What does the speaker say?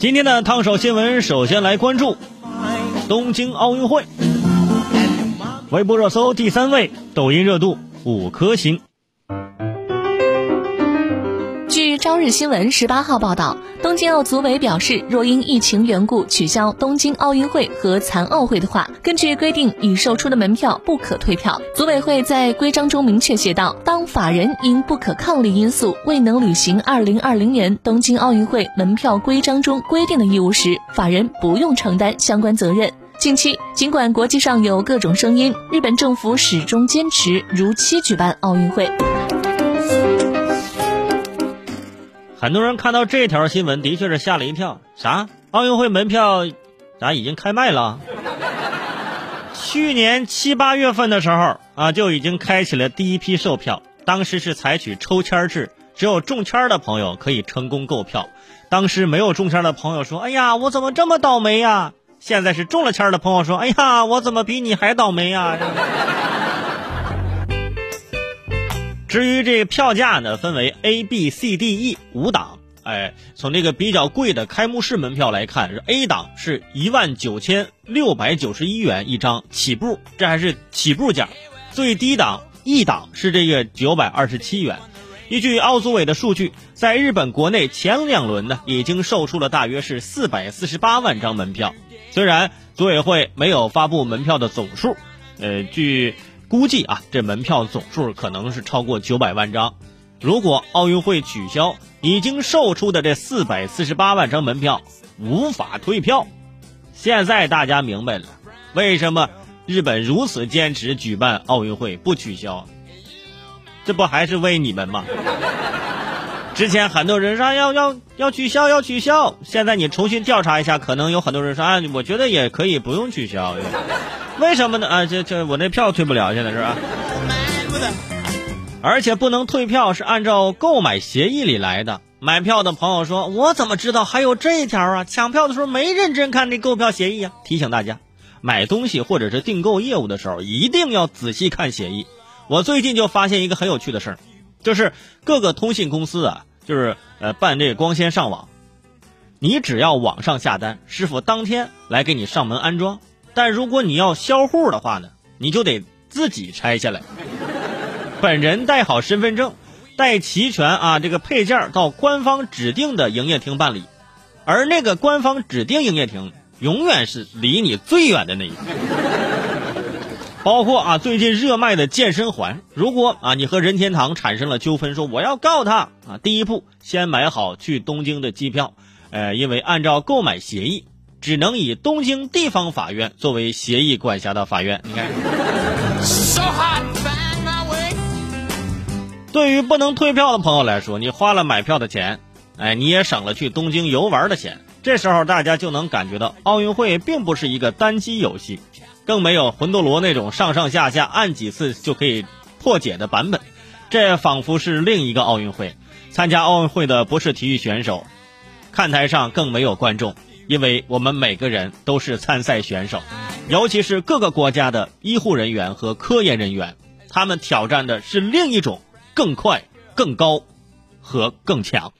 今天的烫手新闻，首先来关注东京奥运会。微博热搜第三位，抖音热度五颗星。据朝日新闻十八号报道，东京奥组委表示，若因疫情缘故取消东京奥运会和残奥会的话，根据规定，已售出的门票不可退票。组委会在规章中明确写道：当法人因不可抗力因素未能履行二零二零年东京奥运会门票规章中规定的义务时，法人不用承担相关责任。近期，尽管国际上有各种声音，日本政府始终坚持如期举办奥运会。很多人看到这条新闻，的确是吓了一跳。啥？奥运会门票，咋已经开卖了？去年七八月份的时候啊，就已经开启了第一批售票。当时是采取抽签制，只有中签的朋友可以成功购票。当时没有中签的朋友说：“哎呀，我怎么这么倒霉呀？”现在是中了签的朋友说：“哎呀，我怎么比你还倒霉呀？”至于这个票价呢，分为 A、B、C、D、E 五档。哎，从这个比较贵的开幕式门票来看，是 A 档是一万九千六百九十一元一张起步，这还是起步价。最低档 E 档是这个九百二十七元。依据奥组委的数据，在日本国内前两轮呢，已经售出了大约是四百四十八万张门票。虽然组委会没有发布门票的总数，呃，据。估计啊，这门票总数可能是超过九百万张。如果奥运会取消，已经售出的这四百四十八万张门票无法退票。现在大家明白了，为什么日本如此坚持举办奥运会不取消？这不还是为你们吗？之前很多人说要要要取消要取消，现在你重新调查一下，可能有很多人说啊，我觉得也可以不用取消。为什么呢？啊，这这我那票退不了，现在是吧？而且不能退票是按照购买协议里来的。买票的朋友说：“我怎么知道还有这一条啊？抢票的时候没认真看这购票协议啊！”提醒大家，买东西或者是订购业务的时候一定要仔细看协议。我最近就发现一个很有趣的事儿，就是各个通信公司啊，就是呃办这个光纤上网，你只要网上下单，师傅当天来给你上门安装。但如果你要销户的话呢，你就得自己拆下来，本人带好身份证，带齐全啊这个配件到官方指定的营业厅办理，而那个官方指定营业厅永远是离你最远的那一个。包括啊最近热卖的健身环，如果啊你和任天堂产生了纠纷，说我要告他啊，第一步先买好去东京的机票，呃，因为按照购买协议。只能以东京地方法院作为协议管辖的法院。你看，对于不能退票的朋友来说，你花了买票的钱，哎，你也省了去东京游玩的钱。这时候大家就能感觉到，奥运会并不是一个单机游戏，更没有魂斗罗那种上上下下按几次就可以破解的版本。这仿佛是另一个奥运会。参加奥运会的不是体育选手，看台上更没有观众。因为我们每个人都是参赛选手，尤其是各个国家的医护人员和科研人员，他们挑战的是另一种更快、更高和更强。